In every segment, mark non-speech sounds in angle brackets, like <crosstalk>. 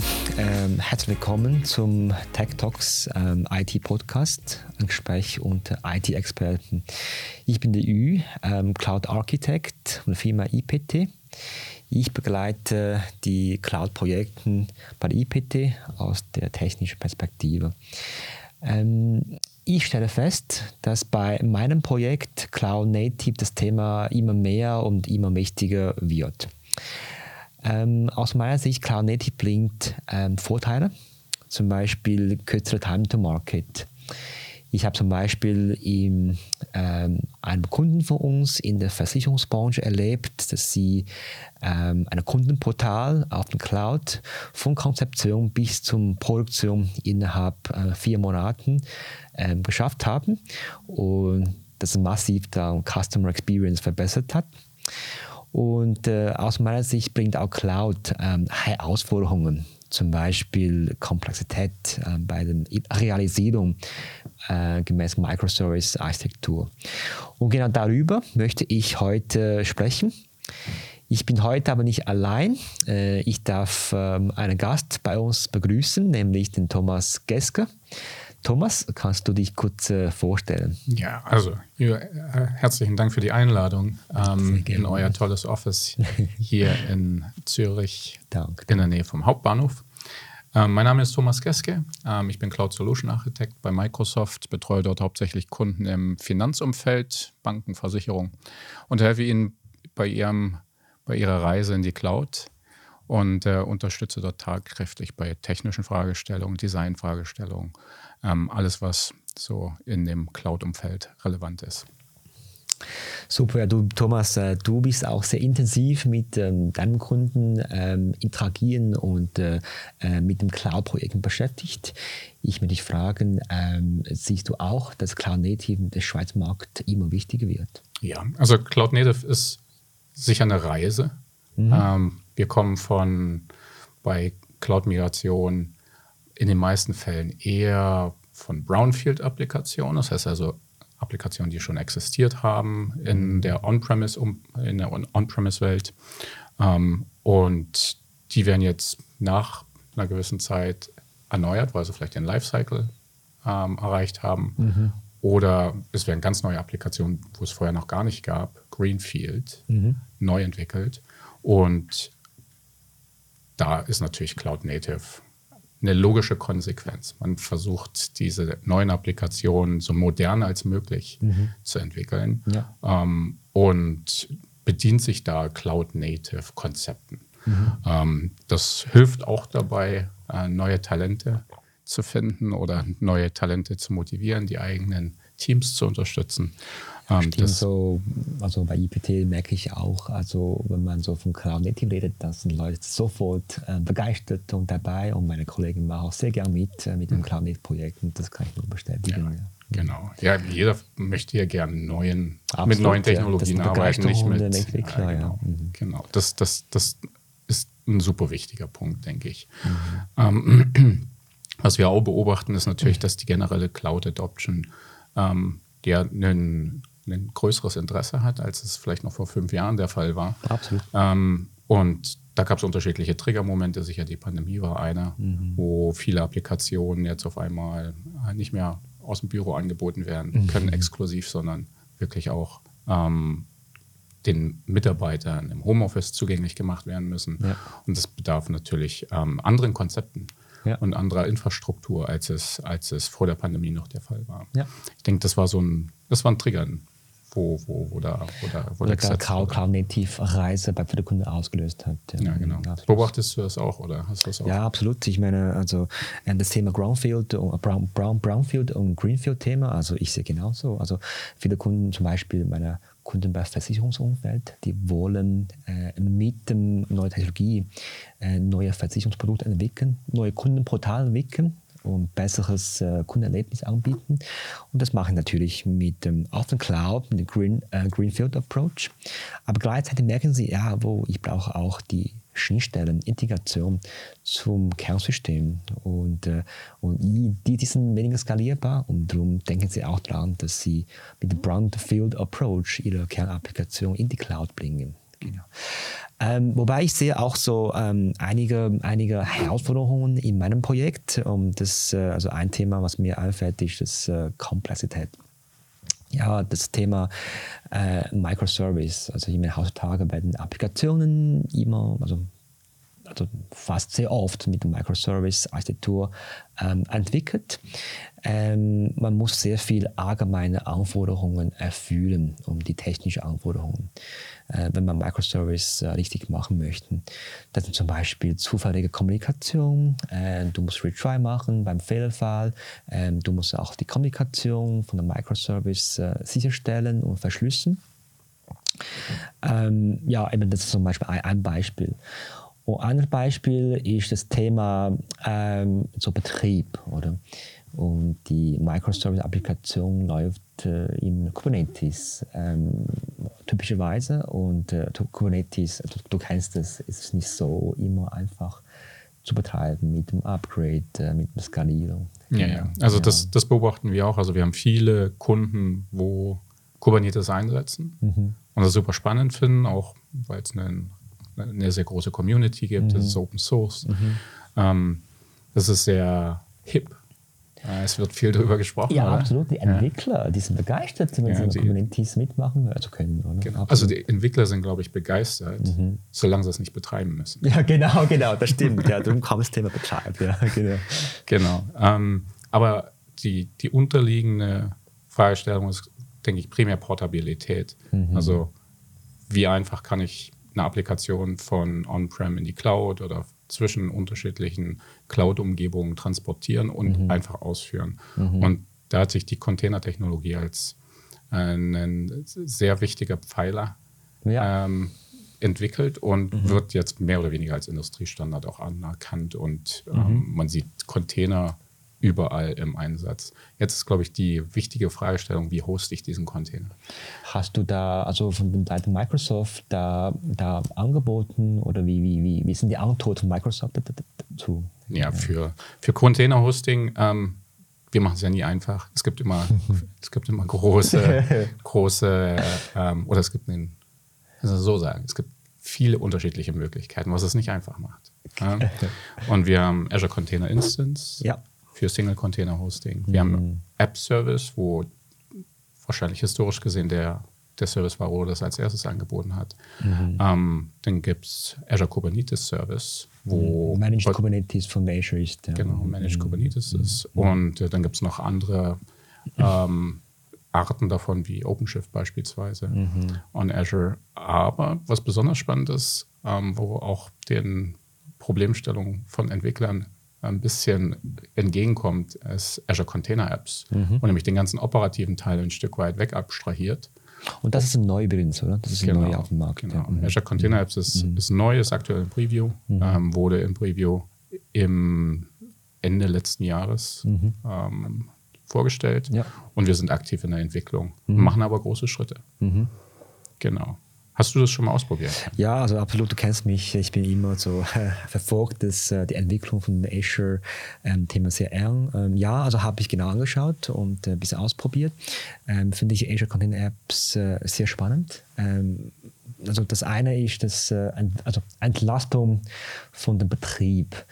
zusammen. Ähm, herzlich willkommen zum Tech Talks ähm, IT Podcast, ein Gespräch unter IT-Experten. Ich bin der Ü, ähm, Cloud Architect von der Firma IPT. Ich begleite die Cloud-Projekte bei der IPT aus der technischen Perspektive. Ähm, ich stelle fest, dass bei meinem Projekt Cloud Native das Thema immer mehr und immer wichtiger wird. Ähm, aus meiner Sicht, Cloud Native bringt ähm, Vorteile, zum Beispiel kürzere Time to Market. Ich habe zum Beispiel in ähm, einem Kunden von uns in der Versicherungsbranche erlebt, dass sie ähm, ein Kundenportal auf dem Cloud von Konzeption bis zur Produktion innerhalb äh, vier Monaten ähm, geschafft haben und das massiv dann Customer Experience verbessert hat. Und äh, aus meiner Sicht bringt auch Cloud ähm, Herausforderungen, zum Beispiel Komplexität äh, bei der Realisierung äh, gemäß Microservice-Architektur. Und genau darüber möchte ich heute sprechen. Ich bin heute aber nicht allein. Äh, ich darf ähm, einen Gast bei uns begrüßen, nämlich den Thomas Geske. Thomas, kannst du dich kurz äh, vorstellen? Ja, also ja, äh, herzlichen Dank für die Einladung ähm, in euer tolles Office hier <laughs> in Zürich Dank. in der Nähe vom Hauptbahnhof. Ähm, mein Name ist Thomas Geske. Ähm, ich bin Cloud Solution Architekt bei Microsoft, betreue dort hauptsächlich Kunden im Finanzumfeld, Banken, Versicherung und helfe ihnen bei, ihrem, bei ihrer Reise in die Cloud und äh, unterstütze dort tatkräftig bei technischen Fragestellungen, Designfragestellungen, ähm, alles, was so in dem Cloud-Umfeld relevant ist. Super, du Thomas, äh, du bist auch sehr intensiv mit ähm, deinen Kunden ähm, interagieren und äh, äh mit dem Cloud-Projekten beschäftigt. Ich möchte dich fragen, ähm, siehst du auch, dass Cloud Native der Schweizer Markt immer wichtiger wird? Ja, also Cloud Native ist sicher eine Reise. Mhm. Wir kommen von bei Cloud-Migration in den meisten Fällen eher von Brownfield-Applikationen, das heißt also Applikationen, die schon existiert haben in der On-Premise in der On-Premise-Welt ähm, und die werden jetzt nach einer gewissen Zeit erneuert, weil sie vielleicht den Lifecycle ähm, erreicht haben. Mhm. Oder es werden ganz neue Applikationen, wo es vorher noch gar nicht gab, Greenfield, mhm. neu entwickelt. Und da ist natürlich Cloud Native eine logische Konsequenz. Man versucht, diese neuen Applikationen so modern als möglich mhm. zu entwickeln ja. ähm, und bedient sich da Cloud-Native-Konzepten. Mhm. Ähm, das hilft auch dabei, äh, neue Talente zu finden oder neue Talente zu motivieren, die eigenen Teams zu unterstützen. Ähm, Stimmt, so, also bei IPT merke ich auch, also wenn man so von Cloud Native redet, da sind Leute sofort äh, begeistert und dabei und meine Kollegen machen auch sehr gern mit äh, mit dem mhm. Cloud Native Projekt und das kann ich nur bestätigen. Ja. Genau. Ja, jeder möchte ja gerne neuen, Absolut, mit neuen Technologien ja, arbeiten, nicht mit Entwickler. Ja, genau. Mhm. genau. Das, das, das ist ein super wichtiger Punkt, denke ich. Mhm. Ähm, <clears throat> was wir auch beobachten, ist natürlich, dass die generelle Cloud Adoption ähm, ja einen ein größeres Interesse hat, als es vielleicht noch vor fünf Jahren der Fall war. Absolut. Ähm, und da gab es unterschiedliche Triggermomente. Sicher die Pandemie war einer, mhm. wo viele Applikationen jetzt auf einmal nicht mehr aus dem Büro angeboten werden mhm. können, exklusiv, sondern wirklich auch ähm, den Mitarbeitern im Homeoffice zugänglich gemacht werden müssen. Ja. Und das bedarf natürlich ähm, anderen Konzepten ja. und anderer Infrastruktur, als es, als es vor der Pandemie noch der Fall war. Ja. Ich denke, das war so ein, das war ein Trigger, wo, wo, wo da, wo da, wo oder der Cloud, Cloud Native Reise bei der Kunde ausgelöst hat. Ja, genau. Absolut. Beobachtest du das auch oder hast du das auch? Ja, absolut. Ich meine, also äh, das Thema Brownfield, Brown, Brown, Brownfield und Greenfield Thema, also ich sehe genauso. Also viele Kunden, zum Beispiel meine Kunden bei Versicherungsumfeld, die wollen äh, mit dem neuen Technologie äh, neue Versicherungsprodukte entwickeln, neue Kundenportale entwickeln und besseres äh, Kundenerlebnis anbieten. Und das mache ich natürlich mit dem auf den Cloud, mit dem Green, äh, Greenfield Approach. Aber gleichzeitig merken Sie, ja, wo ich brauche auch die Schnittstellen, Integration zum Kernsystem. Und, äh, und die, die sind weniger skalierbar und darum denken Sie auch daran, dass Sie mit dem Brownfield Approach Ihre Kernapplikation in die Cloud bringen. Genau. Ähm, wobei ich sehe auch so ähm, einige, einige Herausforderungen in meinem Projekt. Um das, äh, also ein Thema, was mir einfällt, ist das äh, Komplexität. Ja, das Thema äh, Microservice. Also ich meine, heutzutage werden Applikationen immer, also also fast sehr oft mit Microservice-Architektur ähm, entwickelt. Ähm, man muss sehr viel allgemeine Anforderungen erfüllen, um die technischen Anforderungen, äh, wenn man Microservice äh, richtig machen möchte. Das sind zum Beispiel zufällige Kommunikation, äh, du musst Retry machen beim Fehlerfall, ähm, du musst auch die Kommunikation von dem Microservice äh, sicherstellen und verschlüsseln. Ähm, ja, eben das ist zum Beispiel ein, ein Beispiel. Und ein anderes Beispiel ist das Thema ähm, so Betrieb, oder? Und die Microservice-Applikation läuft äh, in Kubernetes ähm, typischerweise. Und äh, Kubernetes, du, du kennst es, ist nicht so immer einfach zu betreiben mit dem Upgrade, äh, mit der Skalierung. Ja, ja. Also ja. Das, das beobachten wir auch. Also wir haben viele Kunden, wo Kubernetes einsetzen mhm. und das super spannend finden, auch weil es einen eine sehr große Community gibt, mhm. das ist Open Source. Mhm. Ähm, das ist sehr hip. Es wird viel darüber gesprochen. Ja, oder? absolut. Die Entwickler, ja. die sind begeistert, wenn ja, sie in Communities mitmachen also können. Genau. Also die Entwickler sind, glaube ich, begeistert, mhm. solange sie es nicht betreiben müssen. Ja, genau, genau, das stimmt. ja, darum kam das Thema betreiben. Ja, genau. genau. Ähm, aber die, die unterliegende Fragestellung ist, denke ich, primär Portabilität. Mhm. Also wie einfach kann ich eine Applikation von On-Prem in die Cloud oder zwischen unterschiedlichen Cloud-Umgebungen transportieren und mhm. einfach ausführen. Mhm. Und da hat sich die Containertechnologie als ein sehr wichtiger Pfeiler ja. ähm, entwickelt und mhm. wird jetzt mehr oder weniger als Industriestandard auch anerkannt. Und ähm, mhm. man sieht Container überall im Einsatz. Jetzt ist, glaube ich, die wichtige Fragestellung, wie hoste ich diesen Container? Hast du da, also von Seite Microsoft, da, da angeboten oder wie, wie, wie, wie sind die Antworten von Microsoft dazu? Ja, für, für Container-Hosting, ähm, wir machen es ja nie einfach. Es gibt immer, <laughs> es gibt immer große, große, ähm, oder es gibt einen, also so sagen, es gibt viele unterschiedliche Möglichkeiten, was es nicht einfach macht. Ja? <laughs> Und wir haben Azure Container Instance. Ja für Single-Container-Hosting. Wir mhm. haben App-Service, wo wahrscheinlich historisch gesehen der, der Service war, wo das als erstes angeboten hat. Mhm. Ähm, dann gibt es Azure Kubernetes Service, wo. Mhm. Managed Kubernetes von Azure ist. Ja. Genau, Managed mhm. Kubernetes ist. Mhm. Und äh, dann gibt es noch andere ähm, Arten davon, wie OpenShift beispielsweise mhm. on Azure. Aber was besonders spannend ist, ähm, wo auch den Problemstellungen von Entwicklern ein bisschen entgegenkommt, ist Azure Container Apps mhm. und nämlich den ganzen operativen Teil ein Stück weit weg abstrahiert. Und das ist ein übrigens, oder? Das ist genau, neu auf dem Markt. Genau. Ja. Mhm. Azure Container Apps ist, mhm. ist neu, ist aktuell im Preview, mhm. ähm, wurde im Preview im Ende letzten Jahres mhm. ähm, vorgestellt ja. und wir sind aktiv in der Entwicklung, mhm. machen aber große Schritte. Genau. Hast du das schon mal ausprobiert? Ja, also absolut, du kennst mich. Ich bin immer so <laughs> verfolgt, dass äh, die Entwicklung von Azure-Thema ähm, sehr eng. Ähm, ja, also habe ich genau angeschaut und äh, ein bisschen ausprobiert. Ähm, Finde ich Azure Container Apps äh, sehr spannend. Ähm, also das eine ist das äh, also Entlastung von dem Betrieb.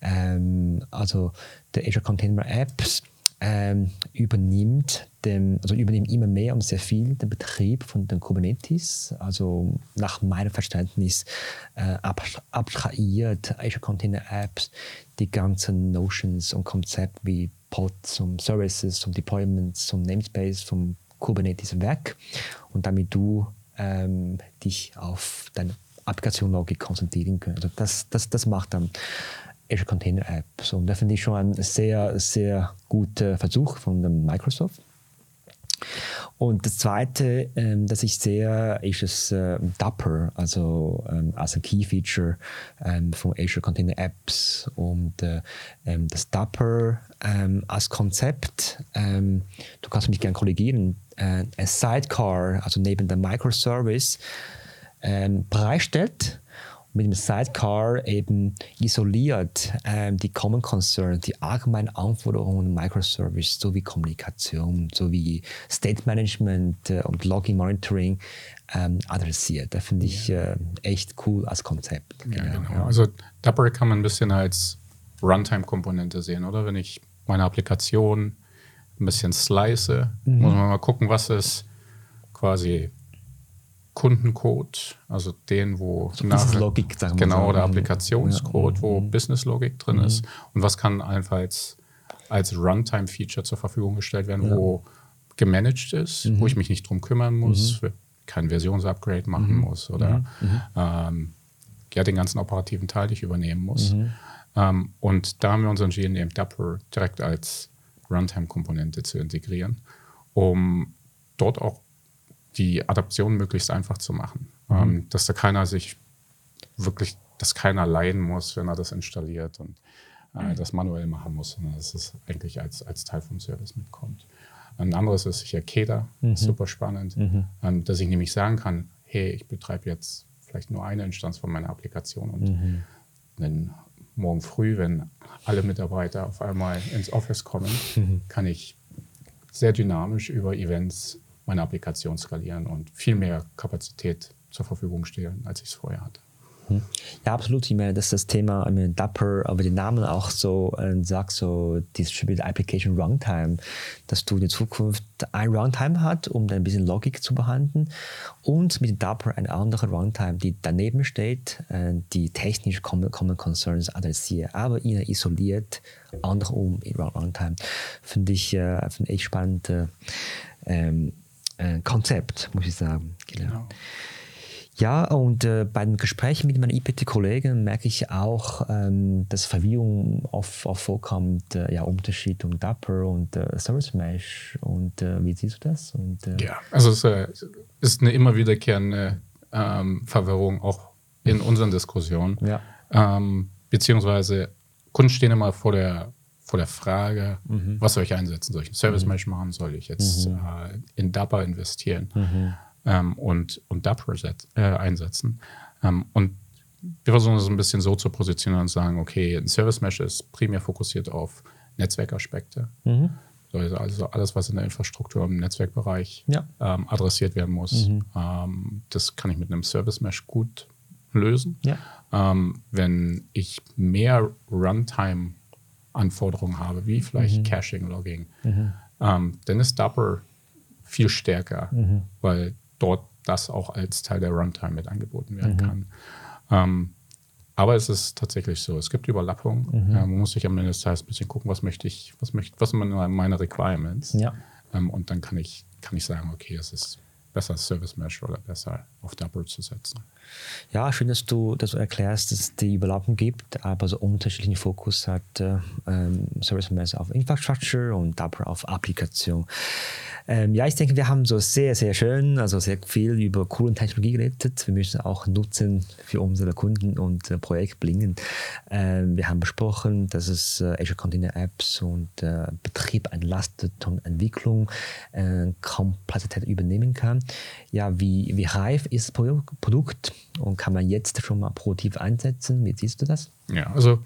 Ähm, also der Azure Container Apps ähm, übernimmt, dem, also übernimmt immer mehr und sehr viel den Betrieb von den Kubernetes. Also nach meinem Verständnis äh, abstrahiert Azure Container Apps die ganzen Notions und Konzepte wie Pods und Services und Deployments und Namespace vom Kubernetes weg und damit du ähm, dich auf deine Applikationslogik konzentrieren kannst. Also das, das, das macht dann Azure Container Apps. Und das finde ich schon ein sehr, sehr guter Versuch von Microsoft. Und das Zweite, ähm, das ich sehe, ist das äh, Dapper, also ähm, als ein Key Feature ähm, von Azure Container Apps. Und äh, ähm, das Dapper ähm, als Konzept, ähm, du kannst mich gerne korrigieren, äh, ein Sidecar, also neben dem Microservice, bereitstellt mit dem Sidecar eben isoliert ähm, die Common Concerns, die allgemeinen Anforderungen Microservice sowie Kommunikation sowie State Management äh, und Logging Monitoring ähm, adressiert. Das finde ich äh, echt cool als Konzept. Genau. Ja, genau. Also Dapper kann man ein bisschen als Runtime-Komponente sehen, oder? Wenn ich meine Applikation ein bisschen slice, mhm. muss man mal gucken, was ist quasi Kundencode, also den, wo so nach, Logik, sagen genau, oder Applikationscode, ja. wo mhm. Business Logik drin mhm. ist und was kann einfach als, als Runtime-Feature zur Verfügung gestellt werden, ja. wo gemanagt ist, mhm. wo ich mich nicht drum kümmern muss, mhm. kein Versionsupgrade machen mhm. muss oder ähm, ja, den ganzen operativen Teil, den ich übernehmen muss. Ähm, und da haben wir unseren GNM Dapper direkt als Runtime-Komponente zu integrieren, um dort auch die Adaption möglichst einfach zu machen. Mhm. Ähm, dass da keiner sich wirklich, dass keiner leiden muss, wenn er das installiert und äh, mhm. das manuell machen muss, sondern dass es eigentlich als, als Teil vom Service mitkommt. Ein anderes ist sicher KEDA, mhm. super spannend, mhm. ähm, dass ich nämlich sagen kann, hey, ich betreibe jetzt vielleicht nur eine Instanz von meiner Applikation und mhm. dann morgen früh, wenn alle Mitarbeiter auf einmal ins Office kommen, mhm. <laughs> kann ich sehr dynamisch über Events meine Applikation skalieren und viel mehr Kapazität zur Verfügung stellen, als ich es vorher hatte. Hm. Ja, absolut. Ich meine, das ist das Thema, ich meine, Dapper, aber den Namen auch so äh, sagt, so Distributed Application Runtime, dass du in Zukunft ein Runtime hat, um dann ein bisschen Logik zu behandeln und mit Dapper eine andere Runtime, die daneben steht, äh, die technisch Common, Common Concerns adressiert, aber ihnen isoliert, andere um in Runtime. Finde ich, äh, find ich spannend. Äh, ähm, äh, Konzept, muss ich sagen. Genau. genau. Ja, und äh, bei den Gesprächen mit meinen IPT-Kollegen merke ich auch, ähm, dass Verwirrung oft, oft vorkommt, äh, ja, Unterschied um Dapper und äh, Service Mesh. Und äh, wie siehst du das? Und, äh, ja, also es äh, ist eine immer wiederkehrende ähm, Verwirrung auch in unseren Diskussionen. Ja. Ähm, beziehungsweise Kunden stehen immer vor der vor der Frage, mhm. was soll ich einsetzen? Soll ich einen Service Mesh machen? Soll ich jetzt mhm. äh, in Dapper investieren mhm. ähm, und, und Dapper äh, einsetzen? Ähm, und wir versuchen es ein bisschen so zu positionieren und sagen, okay, ein Service Mesh ist primär fokussiert auf Netzwerkaspekte. Mhm. Also alles, was in der Infrastruktur im Netzwerkbereich ja. ähm, adressiert werden muss, mhm. ähm, das kann ich mit einem Service Mesh gut lösen. Ja. Ähm, wenn ich mehr Runtime Anforderungen habe, wie vielleicht mhm. Caching, Logging, mhm. ähm, dann ist Dapper viel stärker, mhm. weil dort das auch als Teil der Runtime mit angeboten werden mhm. kann. Ähm, aber es ist tatsächlich so, es gibt Überlappungen. Mhm. man muss sich am Ende des Tages ein bisschen gucken, was möchte ich, was möchte, was sind meine Requirements. Ja. Ähm, und dann kann ich, kann ich sagen, okay, es ist besser Service Mesh oder besser auf Double zu setzen. Ja, schön, dass du, dass du erklärst, dass es die Überlappung gibt, aber so unterschiedlichen Fokus hat äh, ähm, Service Mesh auf Infrastructure und Double auf Applikation. Ähm, ja, ich denke, wir haben so sehr, sehr schön, also sehr viel über coole Technologie geredet. Wir müssen auch nutzen für unsere Kunden und äh, Projekt bringen. Ähm, wir haben besprochen, dass es äh, Azure Container Apps und äh, Betrieb entlastet und Entwicklung äh, Komplexität übernehmen kann. Ja, wie, wie reif ist das Produkt und kann man jetzt schon mal produktiv einsetzen? Wie siehst du das? Ja, also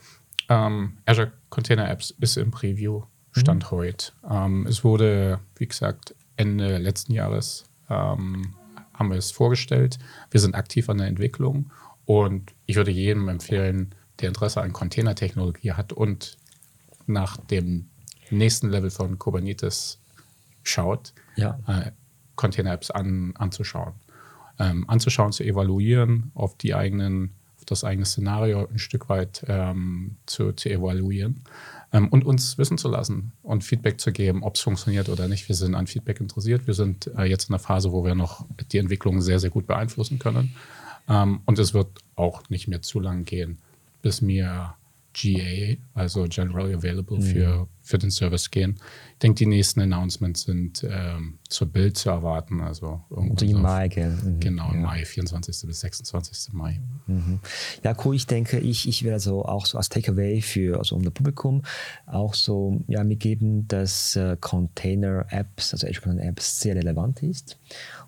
ähm, Azure Container Apps ist im Preview Stand mhm. heute. Ähm, es wurde, wie gesagt, Ende letzten Jahres ähm, haben wir es vorgestellt. Wir sind aktiv an der Entwicklung und ich würde jedem empfehlen, der Interesse an Containertechnologie hat und nach dem nächsten Level von Kubernetes schaut, ja. äh, Container-Apps an, anzuschauen. Ähm, anzuschauen, zu evaluieren, auf die eigenen, auf das eigene Szenario ein Stück weit ähm, zu, zu evaluieren ähm, und uns wissen zu lassen und Feedback zu geben, ob es funktioniert oder nicht. Wir sind an Feedback interessiert. Wir sind äh, jetzt in einer Phase, wo wir noch die Entwicklung sehr, sehr gut beeinflussen können. Ähm, und es wird auch nicht mehr zu lang gehen, bis mir GA, also Generally Available mhm. für, für den Service gehen. Ich denke, die nächsten Announcements sind ähm, zur Bild zu erwarten. Also irgendwie im Mai, gell? Mhm. Genau, im ja. Mai, 24. bis 26. Mai. Mhm. Ja, cool. Ich denke, ich, ich werde so auch so als Takeaway für also unser Publikum auch so ja, mitgeben, dass äh, Container-Apps, also Edge Container-Apps sehr relevant ist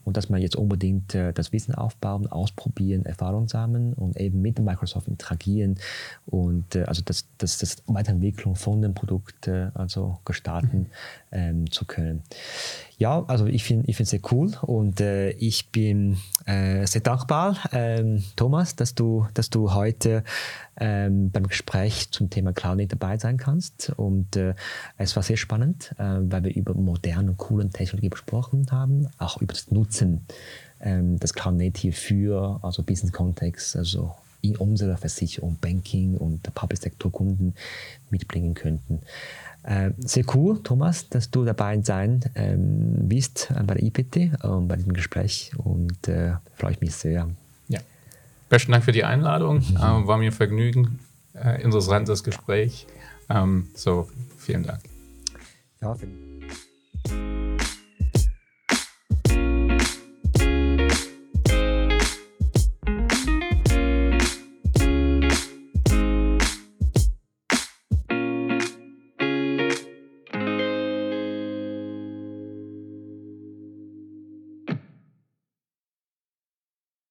und dass man jetzt unbedingt äh, das Wissen aufbauen, ausprobieren, Erfahrung sammeln und eben mit Microsoft interagieren und äh, also das, das, das Weiterentwicklung von dem Produkt äh, also gestalten ähm, zu können. Ja, also ich finde ich es sehr cool und äh, ich bin äh, sehr dankbar, ähm, Thomas, dass du, dass du heute ähm, beim Gespräch zum Thema Cloud nicht dabei sein kannst. Und äh, es war sehr spannend, äh, weil wir über moderne coole Technologie gesprochen haben, auch über das Nutzen ähm, des Cloud Native für also Business Kontext, also in unserer Versicherung, Banking und Public Sector Kunden mitbringen könnten. Äh, sehr cool, Thomas, dass du dabei sein ähm, bist bei der IPT äh, bei diesem Gespräch und äh, freue ich mich sehr. Ja. Besten Dank für die Einladung. Mhm. Äh, war mir ein Vergnügen. Äh, interessantes Gespräch. Ähm, so, vielen Dank. Ja, vielen Dank.